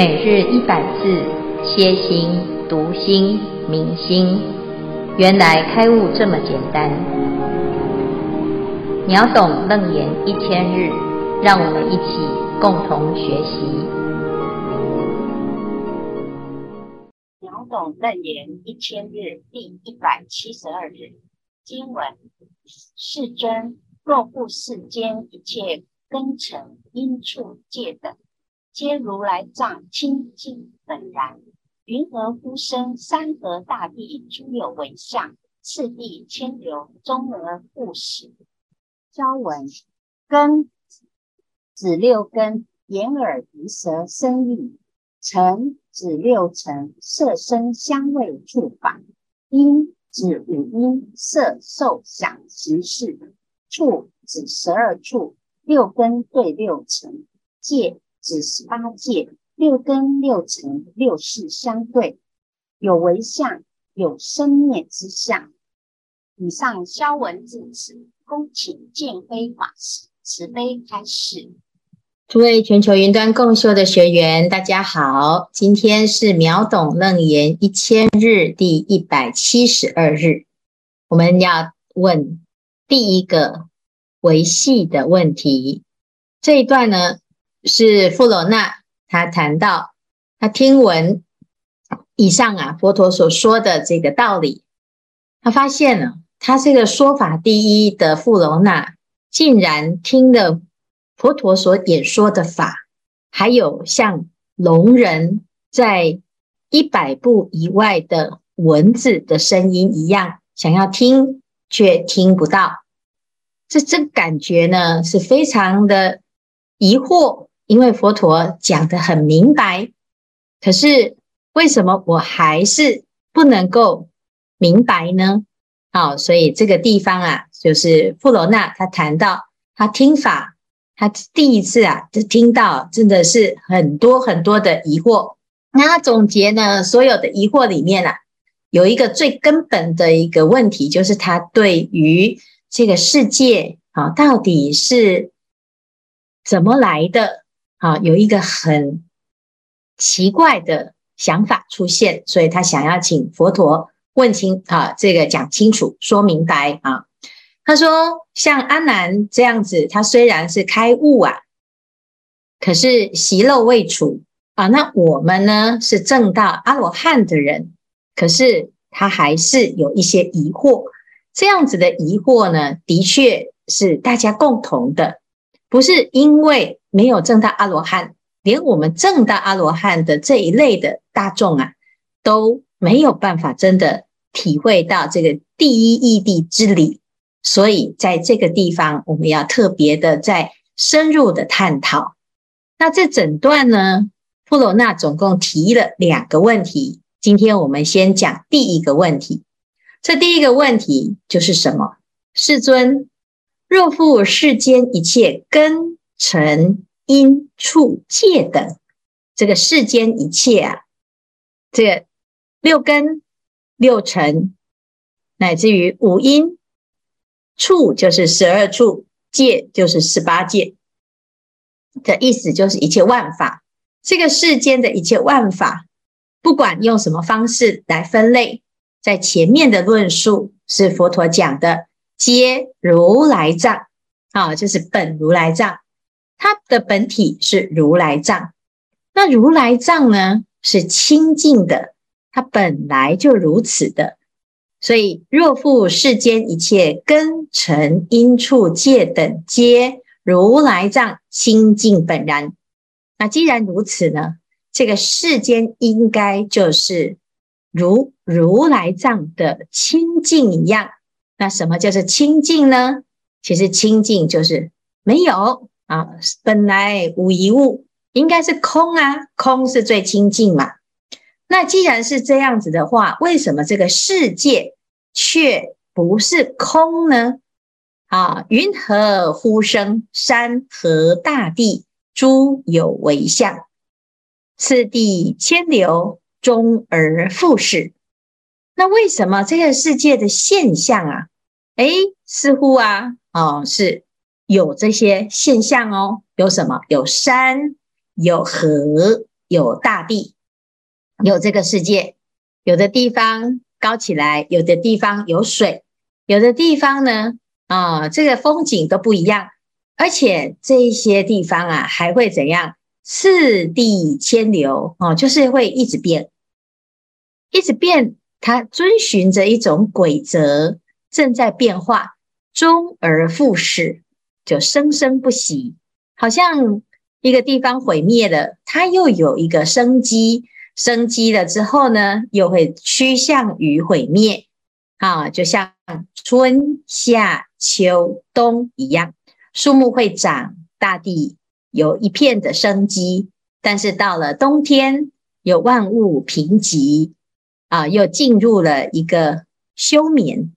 每日一百字，歇心、读心、明心，原来开悟这么简单。秒懂楞严一千日，让我们一起共同学习。秒懂楞严一千日第一百七十二日经文：世尊，若复世间一切根尘因处界等。皆如来藏清净本然，云何呼声山河大地诸有为相，次第千流，终而不始。消文根指六根，眼耳鼻舌身意；尘指六尘，色声香味触法；因指五音，色受想行识；处指十二处，六根对六尘；界。指十八界，六根六尘六事相对，有为相，有生灭之相。以上消文至此，恭请见辉法师慈悲开示。诸位全球云端共修的学员，大家好，今天是秒懂楞严一千日第一百七十二日，我们要问第一个维系的问题。这一段呢？是富罗那，他谈到他听闻以上啊，佛陀所说的这个道理，他发现了他这个说法第一的富罗那，竟然听了佛陀所演说的法，还有像聋人在一百步以外的蚊子的声音一样，想要听却听不到，这这感觉呢是非常的疑惑。因为佛陀讲得很明白，可是为什么我还是不能够明白呢？好，所以这个地方啊，就是富罗那他谈到他听法，他第一次啊就听到真的是很多很多的疑惑。那他总结呢，所有的疑惑里面啊，有一个最根本的一个问题，就是他对于这个世界啊，到底是怎么来的？啊，有一个很奇怪的想法出现，所以他想要请佛陀问清啊，这个讲清楚、说明白啊。他说，像阿难这样子，他虽然是开悟啊，可是习漏未除啊。那我们呢，是正道阿罗汉的人，可是他还是有一些疑惑。这样子的疑惑呢，的确是大家共同的，不是因为。没有证到阿罗汉，连我们证到阿罗汉的这一类的大众啊，都没有办法真的体会到这个第一义谛之理。所以在这个地方，我们要特别的再深入的探讨。那这整段呢，富罗那总共提了两个问题。今天我们先讲第一个问题。这第一个问题就是什么？世尊，若复世间一切根。尘因处界等，这个世间一切啊，这六根、六尘，乃至于五音，处就是十二处，界就是十八界的意思，就是一切万法。这个世间的一切万法，不管用什么方式来分类，在前面的论述是佛陀讲的，皆如来藏，啊，就是本如来藏。它的本体是如来藏，那如来藏呢，是清净的，它本来就如此的。所以若复世间一切根尘因处界等，皆如来藏清净本然。那既然如此呢，这个世间应该就是如如来藏的清净一样。那什么叫做清净呢？其实清净就是没有。啊，本来无一物，应该是空啊，空是最清净嘛。那既然是这样子的话，为什么这个世界却不是空呢？啊，云何呼声山河大地诸有为相，次第迁流，终而复始。那为什么这个世界的现象啊，诶，似乎啊，哦，是。有这些现象哦，有什么？有山，有河，有大地，有这个世界，有的地方高起来，有的地方有水，有的地方呢，啊，这个风景都不一样，而且这些地方啊，还会怎样？四地迁流哦，就是会一直变，一直变，它遵循着一种规则，正在变化，终而复始，就生生不息，好像一个地方毁灭了，它又有一个生机，生机了之后呢，又会趋向于毁灭啊，就像春夏秋冬一样，树木会长，大地。有一片的生机，但是到了冬天，有万物贫瘠啊，又进入了一个休眠。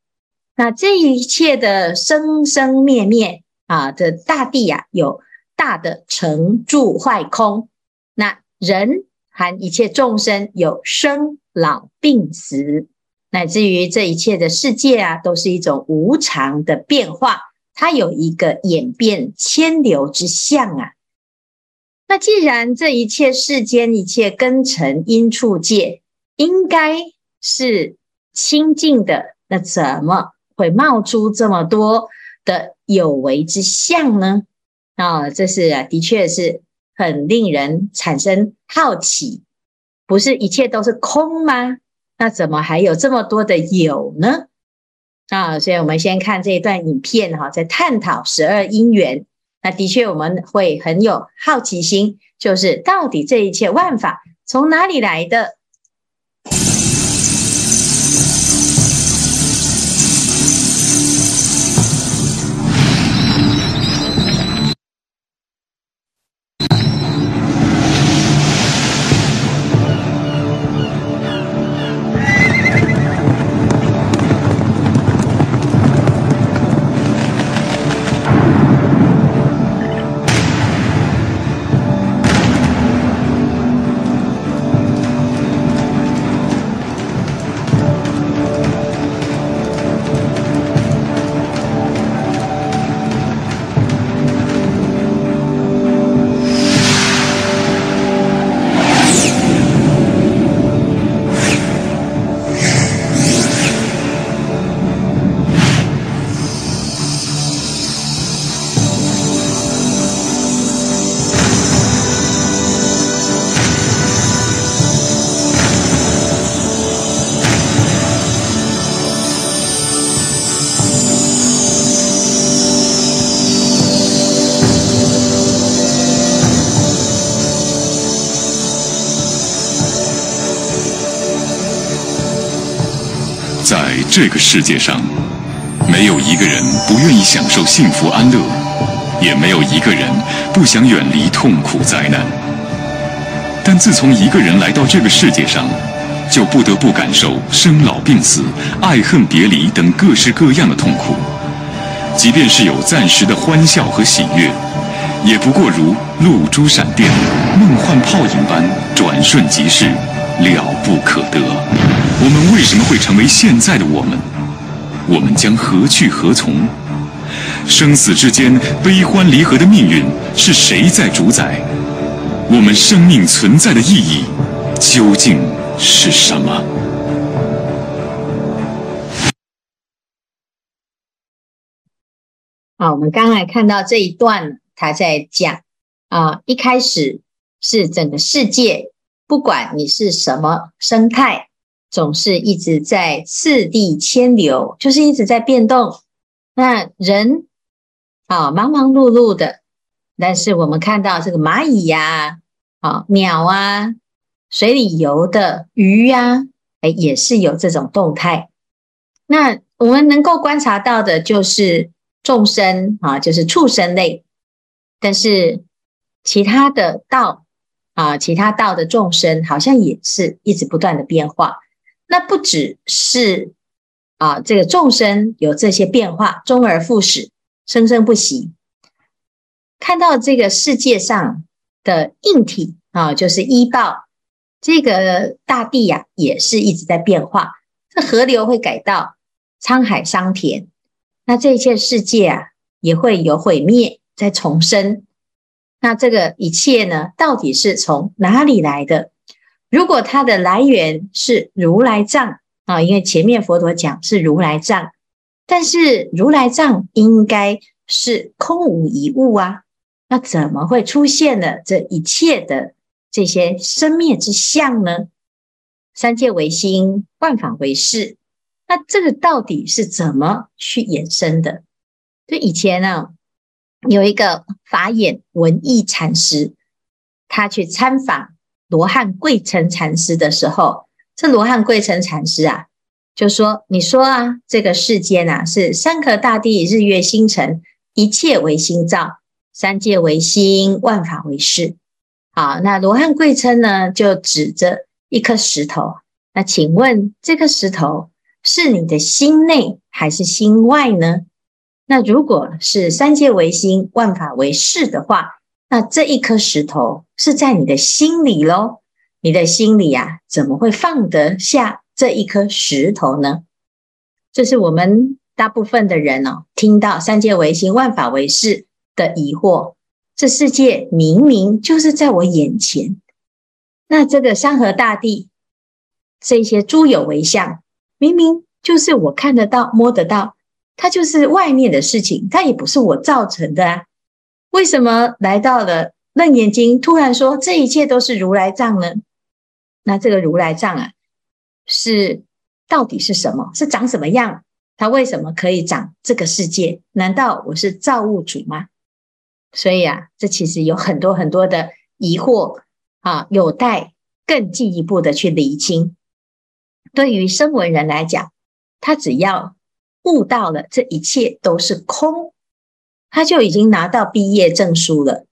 那这一切的生生灭灭啊的大地呀、啊，有大的成住坏空。那人含一切众生有生老病死，乃至于这一切的世界啊，都是一种无常的变化，它有一个演变迁流之相啊。那既然这一切世间一切根尘因处界应该是清净的，那怎么会冒出这么多的有为之相呢？啊，这是啊，的确是很令人产生好奇。不是一切都是空吗？那怎么还有这么多的有呢？啊，所以我们先看这一段影片哈，在探讨十二因缘。那的确，我们会很有好奇心，就是到底这一切万法从哪里来的？这个世界上，没有一个人不愿意享受幸福安乐，也没有一个人不想远离痛苦灾难。但自从一个人来到这个世界上，就不得不感受生老病死、爱恨别离等各式各样的痛苦。即便是有暂时的欢笑和喜悦，也不过如露珠闪电、梦幻泡影般转瞬即逝，了不可得。我们为什么会成为现在的我们？我们将何去何从？生死之间悲欢离合的命运是谁在主宰？我们生命存在的意义究竟是什么？好，我们刚才看到这一段，他在讲啊，一开始是整个世界，不管你是什么生态。总是一直在次第迁流，就是一直在变动。那人啊，忙忙碌碌的，但是我们看到这个蚂蚁呀、啊，鸟啊，水里游的鱼呀、啊，哎，也是有这种动态。那我们能够观察到的就是众生啊，就是畜生类，但是其他的道啊，其他道的众生，好像也是一直不断的变化。那不只是啊，这个众生有这些变化，终而复始，生生不息。看到这个世界上的硬体啊，就是医报，这个大地呀、啊，也是一直在变化。这河流会改道，沧海桑田，那这一切世界啊，也会有毁灭，再重生。那这个一切呢，到底是从哪里来的？如果它的来源是如来藏啊，因为前面佛陀讲是如来藏，但是如来藏应该是空无一物啊，那怎么会出现了这一切的这些生灭之相呢？三界唯心，万法唯识，那这个到底是怎么去衍生的？就以前呢，有一个法眼文义禅师，他去参访。罗汉贵琛禅师的时候，这罗汉贵琛禅师啊，就说：“你说啊，这个世间啊，是山河大地、日月星辰，一切唯心造，三界唯心，万法唯识。”好，那罗汉贵琛呢，就指着一颗石头。那请问，这颗石头是你的心内还是心外呢？那如果是三界唯心，万法唯识的话，那这一颗石头是在你的心里喽？你的心里呀、啊，怎么会放得下这一颗石头呢？这是我们大部分的人哦，听到三界唯心、万法唯识的疑惑。这世界明明就是在我眼前，那这个山河大地，这些诸有为相，明明就是我看得到、摸得到，它就是外面的事情，它也不是我造成的啊。为什么来到了楞严经，突然说这一切都是如来藏呢？那这个如来藏啊，是到底是什么？是长什么样？它为什么可以长这个世界？难道我是造物主吗？所以啊，这其实有很多很多的疑惑啊，有待更进一步的去厘清。对于声闻人来讲，他只要悟到了这一切都是空。他就已经拿到毕业证书了，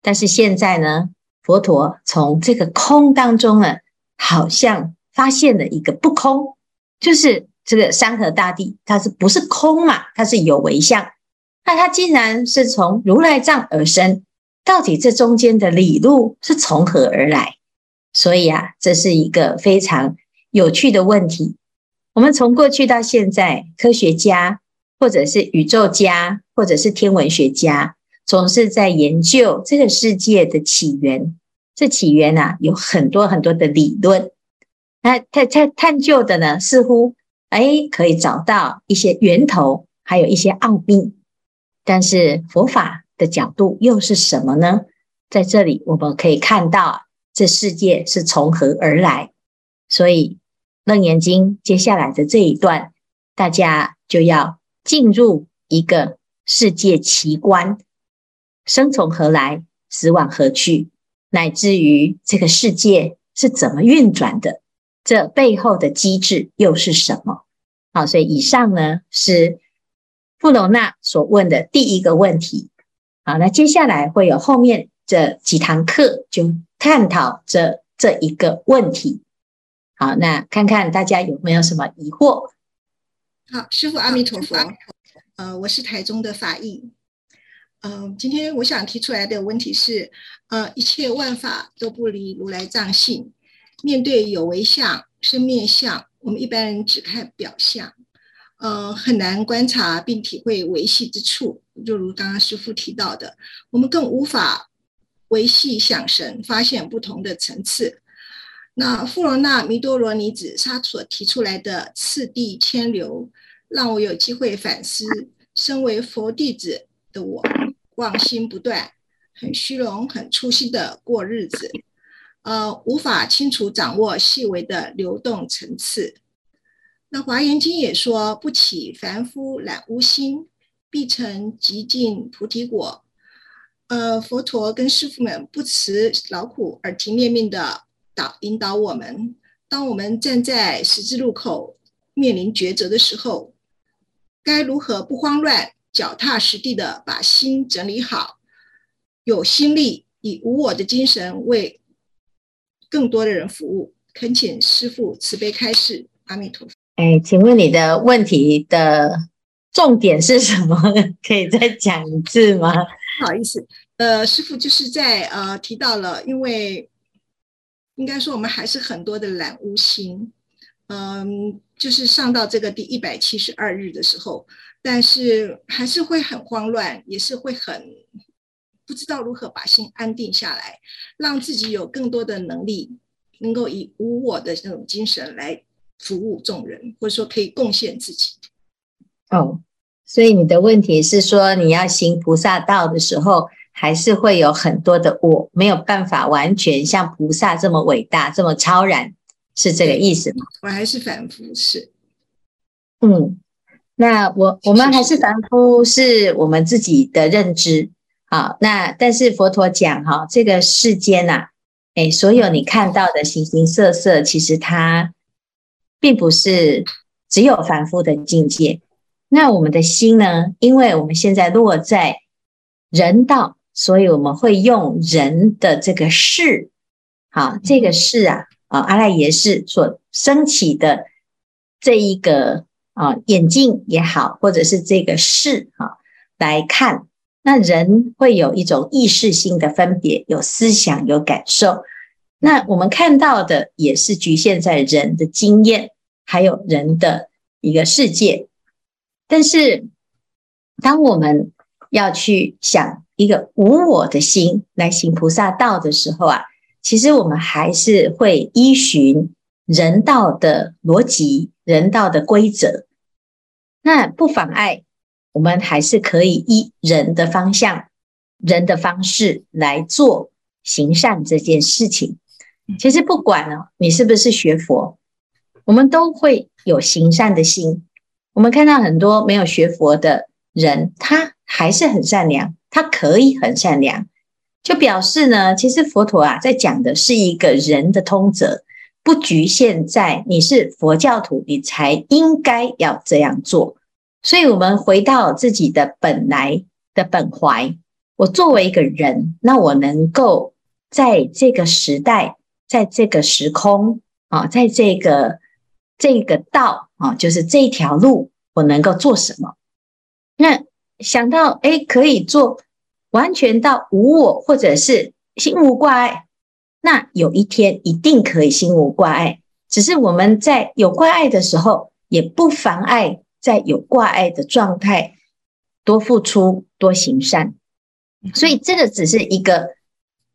但是现在呢，佛陀从这个空当中呢，好像发现了一个不空，就是这个山河大地，它是不是空嘛？它是有为相，那它竟然是从如来藏而生，到底这中间的理路是从何而来？所以啊，这是一个非常有趣的问题。我们从过去到现在，科学家。或者是宇宙家，或者是天文学家，总是在研究这个世界的起源。这起源啊，有很多很多的理论。那探探探究的呢，似乎哎可以找到一些源头，还有一些奥秘。但是佛法的角度又是什么呢？在这里我们可以看到，这世界是从何而来。所以《楞严经》接下来的这一段，大家就要。进入一个世界奇观，生从何来，死往何去，乃至于这个世界是怎么运转的，这背后的机制又是什么？好，所以以上呢是富楼那所问的第一个问题。好，那接下来会有后面这几堂课就探讨这这一个问题。好，那看看大家有没有什么疑惑？好，师父阿弥陀佛。呃，我是台中的法义。嗯、呃，今天我想提出来的问题是，呃，一切万法都不离如来藏性。面对有为相、生灭相，我们一般人只看表象，呃，很难观察并体会维系之处。就如刚刚师父提到的，我们更无法维系想神，发现不同的层次。那富罗那弥多罗尼子他所提出来的次第迁流。让我有机会反思，身为佛弟子的我，妄心不断，很虚荣、很粗心的过日子，呃，无法清楚掌握细微的流动层次。那华严经也说：“不起凡夫染污心，必成极尽菩提果。”呃，佛陀跟师父们不辞劳苦，耳提面命的导引导我们。当我们站在十字路口，面临抉择的时候，该如何不慌乱、脚踏实地的把心整理好，有心力以无我的精神为更多的人服务？恳请师父慈悲开示。阿弥陀佛。哎，请问你的问题的重点是什么？可以再讲一次吗？不好意思，呃，师父就是在呃提到了，因为应该说我们还是很多的懒无心。嗯，就是上到这个第一百七十二日的时候，但是还是会很慌乱，也是会很不知道如何把心安定下来，让自己有更多的能力，能够以无我的那种精神来服务众人，或者说可以贡献自己。哦，所以你的问题是说，你要行菩萨道的时候，还是会有很多的我，没有办法完全像菩萨这么伟大、这么超然，是这个意思吗？我还是凡夫，是。嗯，那我我们还是凡夫，是我们自己的认知。好，那但是佛陀讲哈，这个世间呐、啊，哎，所有你看到的形形色色，其实它并不是只有凡夫的境界。那我们的心呢？因为我们现在落在人道。所以我们会用人的这个事，好，这个事啊，啊，阿赖耶识所升起的这一个啊眼镜也好，或者是这个事啊来看，那人会有一种意识性的分别，有思想，有感受。那我们看到的也是局限在人的经验，还有人的一个世界。但是当我们要去想。一个无我的心来行菩萨道的时候啊，其实我们还是会依循人道的逻辑、人道的规则。那不妨碍我们还是可以依人的方向、人的方式来做行善这件事情。其实不管呢，你是不是学佛，我们都会有行善的心。我们看到很多没有学佛的人，他还是很善良。他可以很善良，就表示呢，其实佛陀啊在讲的是一个人的通则，不局限在你是佛教徒，你才应该要这样做。所以，我们回到自己的本来的本怀，我作为一个人，那我能够在这个时代，在这个时空啊，在这个这个道啊，就是这条路，我能够做什么？那。想到诶，可以做完全到无我，或者是心无挂碍，那有一天一定可以心无挂碍。只是我们在有挂碍的时候，也不妨碍在有挂碍的状态多付出、多行善。所以这个只是一个，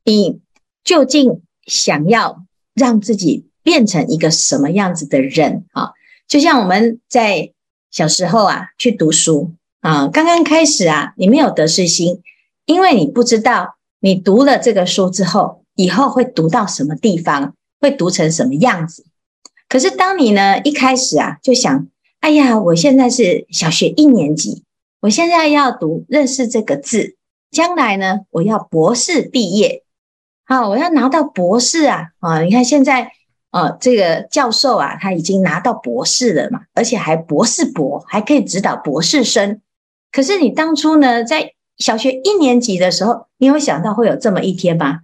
你究竟想要让自己变成一个什么样子的人啊？就像我们在小时候啊，去读书。啊，刚刚开始啊，你没有得失心，因为你不知道你读了这个书之后，以后会读到什么地方，会读成什么样子。可是当你呢一开始啊就想，哎呀，我现在是小学一年级，我现在要读认识这个字，将来呢我要博士毕业，好，我要拿到博士啊啊！你看现在。呃，这个教授啊，他已经拿到博士了嘛，而且还博士博，还可以指导博士生。可是你当初呢，在小学一年级的时候，你有想到会有这么一天吗？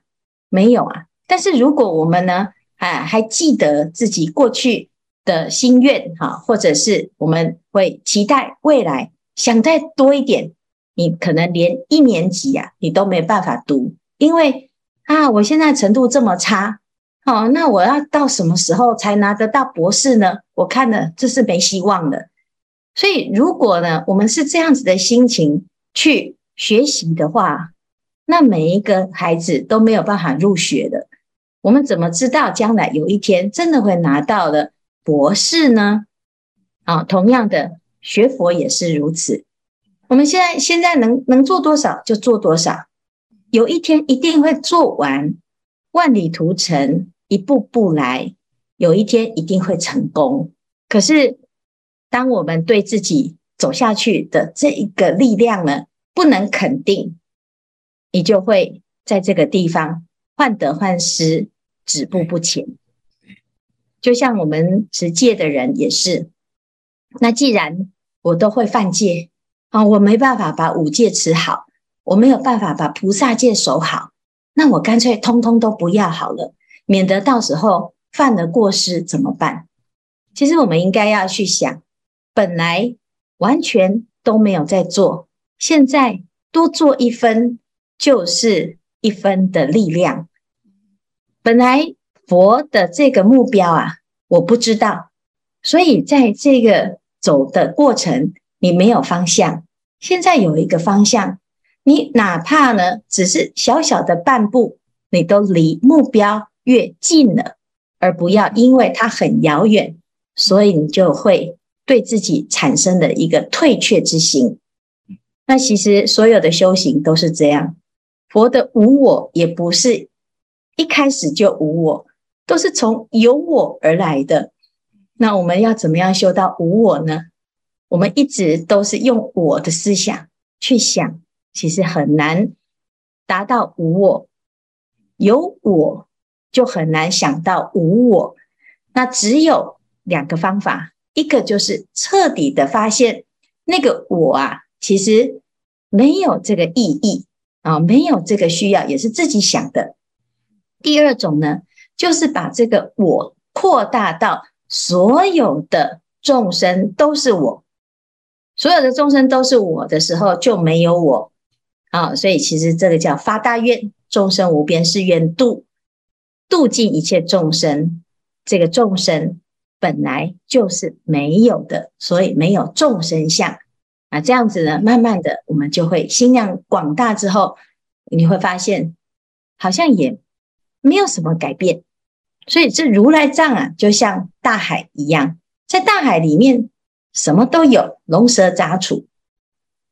没有啊。但是如果我们呢，啊，还记得自己过去的心愿哈，或者是我们会期待未来想再多一点，你可能连一年级啊，你都没办法读，因为啊，我现在程度这么差。好，那我要到什么时候才拿得到博士呢？我看呢，这是没希望的。所以，如果呢，我们是这样子的心情去学习的话，那每一个孩子都没有办法入学的。我们怎么知道将来有一天真的会拿到了博士呢？啊，同样的，学佛也是如此。我们现在现在能能做多少就做多少，有一天一定会做完，万里图尘。一步步来，有一天一定会成功。可是，当我们对自己走下去的这一个力量呢，不能肯定，你就会在这个地方患得患失，止步不前。就像我们持戒的人也是，那既然我都会犯戒啊，我没办法把五戒持好，我没有办法把菩萨戒守好，那我干脆通通都不要好了。免得到时候犯了过失怎么办？其实我们应该要去想，本来完全都没有在做，现在多做一分就是一分的力量。本来佛的这个目标啊，我不知道，所以在这个走的过程，你没有方向。现在有一个方向，你哪怕呢，只是小小的半步，你都离目标越近了，而不要因为它很遥远，所以你就会对自己产生的一个退却之心。那其实所有的修行都是这样，佛的无我也不是一开始就无我，都是从有我而来的。那我们要怎么样修到无我呢？我们一直都是用我的思想去想，其实很难达到无我。有我就很难想到无我。那只有两个方法，一个就是彻底的发现那个我啊，其实没有这个意义啊，没有这个需要，也是自己想的。第二种呢，就是把这个我扩大到所有的众生都是我。所有的众生都是我的时候，就没有我啊，所以其实这个叫发大愿，众生无边誓愿度，度尽一切众生。这个众生本来就是没有的，所以没有众生相那。这样子呢，慢慢的我们就会心量广大之后，你会发现好像也没有什么改变。所以这如来藏啊，就像大海一样，在大海里面。什么都有，龙蛇杂处。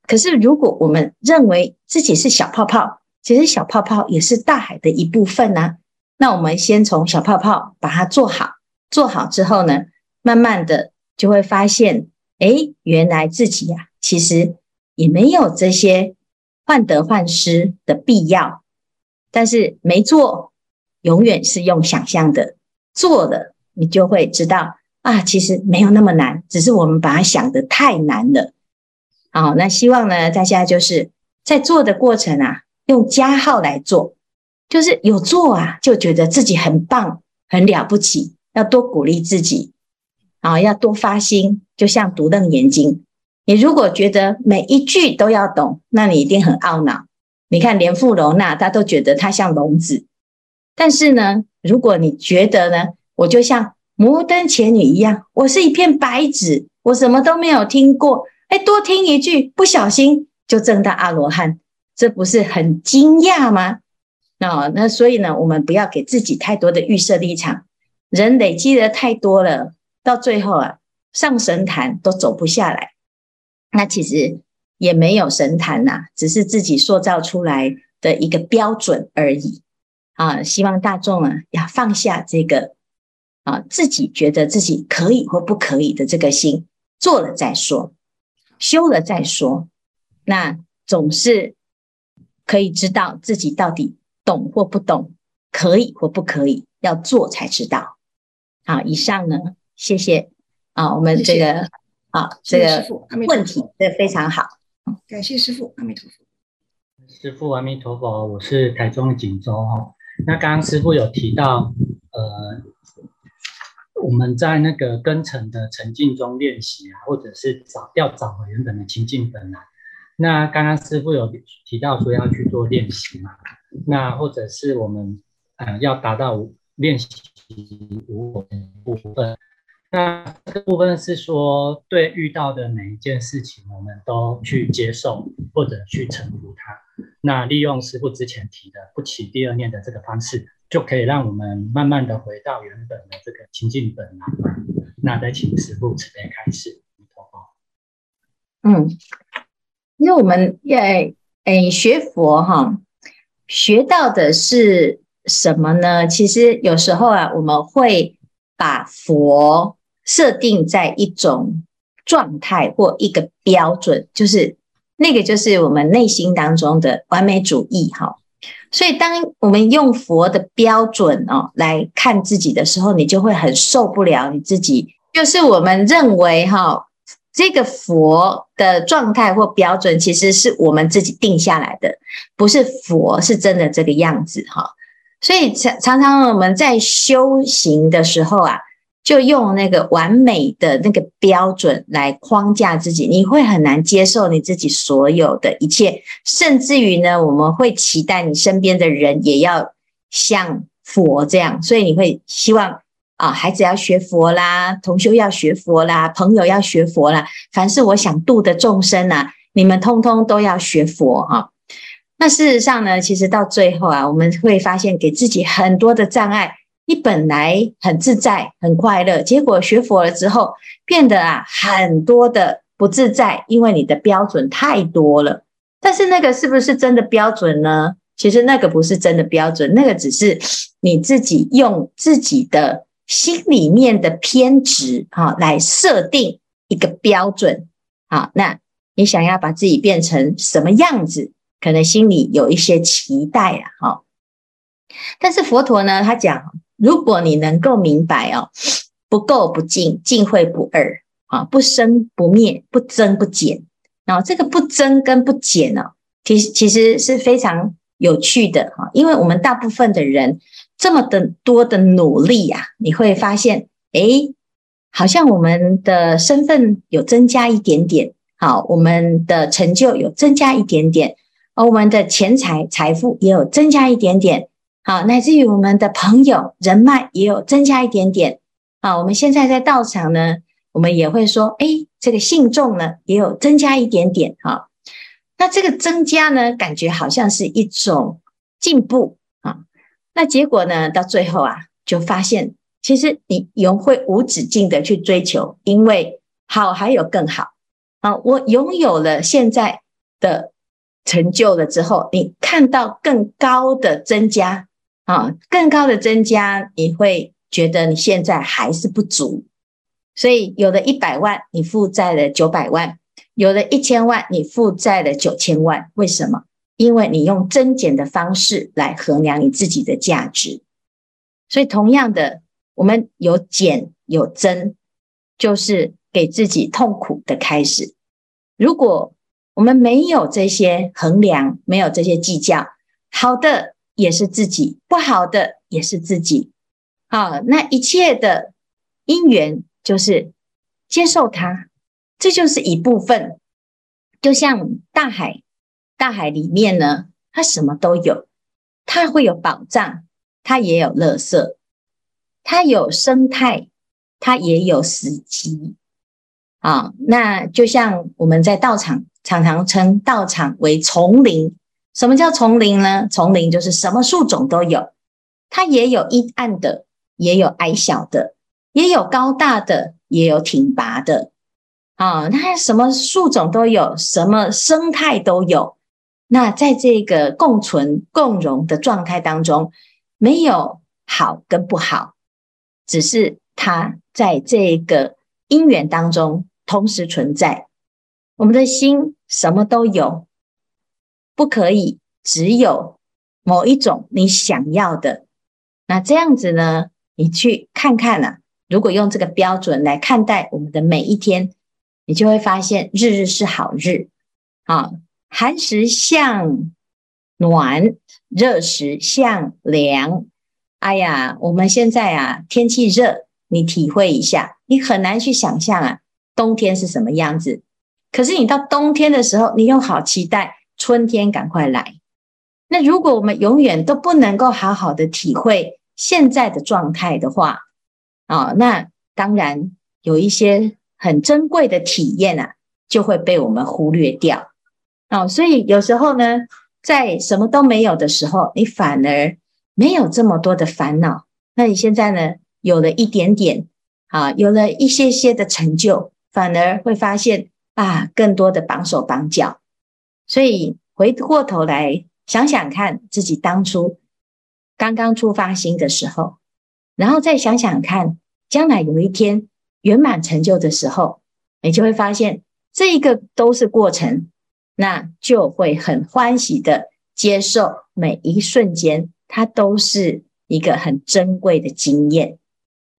可是，如果我们认为自己是小泡泡，其实小泡泡也是大海的一部分呢。那我们先从小泡泡把它做好，做好之后呢，慢慢的就会发现，诶，原来自己呀，其实也没有这些患得患失的必要。但是没做，永远是用想象的；做了，你就会知道。啊，其实没有那么难，只是我们把它想得太难了。好，那希望呢，大家就是在做的过程啊，用加号来做，就是有做啊，就觉得自己很棒、很了不起，要多鼓励自己啊，要多发心。就像读楞严经，你如果觉得每一句都要懂，那你一定很懊恼。你看，连富罗那他都觉得他像聋子，但是呢，如果你觉得呢，我就像。摩登前女一样，我是一片白纸，我什么都没有听过。哎，多听一句，不小心就证到阿罗汉，这不是很惊讶吗？那那所以呢，我们不要给自己太多的预设立场。人累积的太多了，到最后啊，上神坛都走不下来。那其实也没有神坛呐，只是自己塑造出来的一个标准而已。啊，希望大众啊，要放下这个。啊，自己觉得自己可以或不可以的这个心，做了再说，修了再说，那总是可以知道自己到底懂或不懂，可以或不可以，要做才知道。好，以上呢，谢谢啊，我们这个谢谢啊，这个问题这非常好，感谢师父，阿弥陀佛。师父，阿弥陀佛，我是台中的锦州哈。那刚刚师父有提到，呃。我们在那个根尘的沉静中练习啊，或者是找要找回原本的清净本来。那刚刚师父有提到说要去做练习嘛？那或者是我们呃要达到练习无我的部分。那这个部分是说，对遇到的每一件事情，我们都去接受或者去臣服它。那利用师父之前提的不起第二念的这个方式。就可以让我们慢慢的回到原本的这个清净本来。那再请师父慈悲开始。嗯，因为我们要诶学佛哈，学到的是什么呢？其实有时候啊，我们会把佛设定在一种状态或一个标准，就是那个就是我们内心当中的完美主义哈。所以，当我们用佛的标准哦来看自己的时候，你就会很受不了你自己。就是我们认为哈，这个佛的状态或标准，其实是我们自己定下来的，不是佛是真的这个样子哈。所以常常常我们在修行的时候啊。就用那个完美的那个标准来框架自己，你会很难接受你自己所有的一切，甚至于呢，我们会期待你身边的人也要像佛这样，所以你会希望啊，孩子要学佛啦，同修要学佛啦，朋友要学佛啦，凡是我想度的众生啊，你们通通都要学佛哈。那事实上呢，其实到最后啊，我们会发现给自己很多的障碍。你本来很自在、很快乐，结果学佛了之后，变得啊很多的不自在，因为你的标准太多了。但是那个是不是真的标准呢？其实那个不是真的标准，那个只是你自己用自己的心里面的偏执啊来设定一个标准。好，那你想要把自己变成什么样子？可能心里有一些期待啊。哈，但是佛陀呢，他讲。如果你能够明白哦，不垢不净，净慧不二啊，不生不灭，不增不减。然后这个不增跟不减呢，其实其实是非常有趣的哈，因为我们大部分的人这么的多的努力呀，你会发现，诶，好像我们的身份有增加一点点，好，我们的成就有增加一点点，而我们的钱财财富也有增加一点点。好，乃至于我们的朋友人脉也有增加一点点。好，我们现在在道场呢，我们也会说，哎，这个信众呢也有增加一点点。哈，那这个增加呢，感觉好像是一种进步啊。那结果呢，到最后啊，就发现其实你永会无止境的去追求，因为好还有更好。啊，我拥有了现在的成就了之后，你看到更高的增加。啊，更高的增加，你会觉得你现在还是不足，所以有了一百万，你负债了九百万；有了一千万，你负债了九千万。为什么？因为你用增减的方式来衡量你自己的价值。所以，同样的，我们有减有增，就是给自己痛苦的开始。如果我们没有这些衡量，没有这些计较，好的。也是自己，不好的也是自己。好，那一切的因缘就是接受它，这就是一部分。就像大海，大海里面呢，它什么都有，它会有宝藏，它也有垃圾，它有生态，它也有死机。啊，那就像我们在道场常常称道场为丛林。什么叫丛林呢？丛林就是什么树种都有，它也有阴暗的，也有矮小的，也有高大的，也有挺拔的。啊，那什么树种都有，什么生态都有。那在这个共存共荣的状态当中，没有好跟不好，只是它在这个因缘当中同时存在。我们的心什么都有。不可以只有某一种你想要的，那这样子呢？你去看看呐、啊。如果用这个标准来看待我们的每一天，你就会发现日日是好日。啊，寒食向暖，热食向凉。哎呀，我们现在啊，天气热，你体会一下，你很难去想象啊，冬天是什么样子。可是你到冬天的时候，你又好期待。春天赶快来。那如果我们永远都不能够好好的体会现在的状态的话，啊，那当然有一些很珍贵的体验啊，就会被我们忽略掉。啊，所以有时候呢，在什么都没有的时候，你反而没有这么多的烦恼。那你现在呢，有了一点点，啊，有了一些些的成就，反而会发现啊，更多的绑手绑脚。所以回过头来想想看，自己当初刚刚出发心的时候，然后再想想看，将来有一天圆满成就的时候，你就会发现这一个都是过程，那就会很欢喜的接受每一瞬间，它都是一个很珍贵的经验。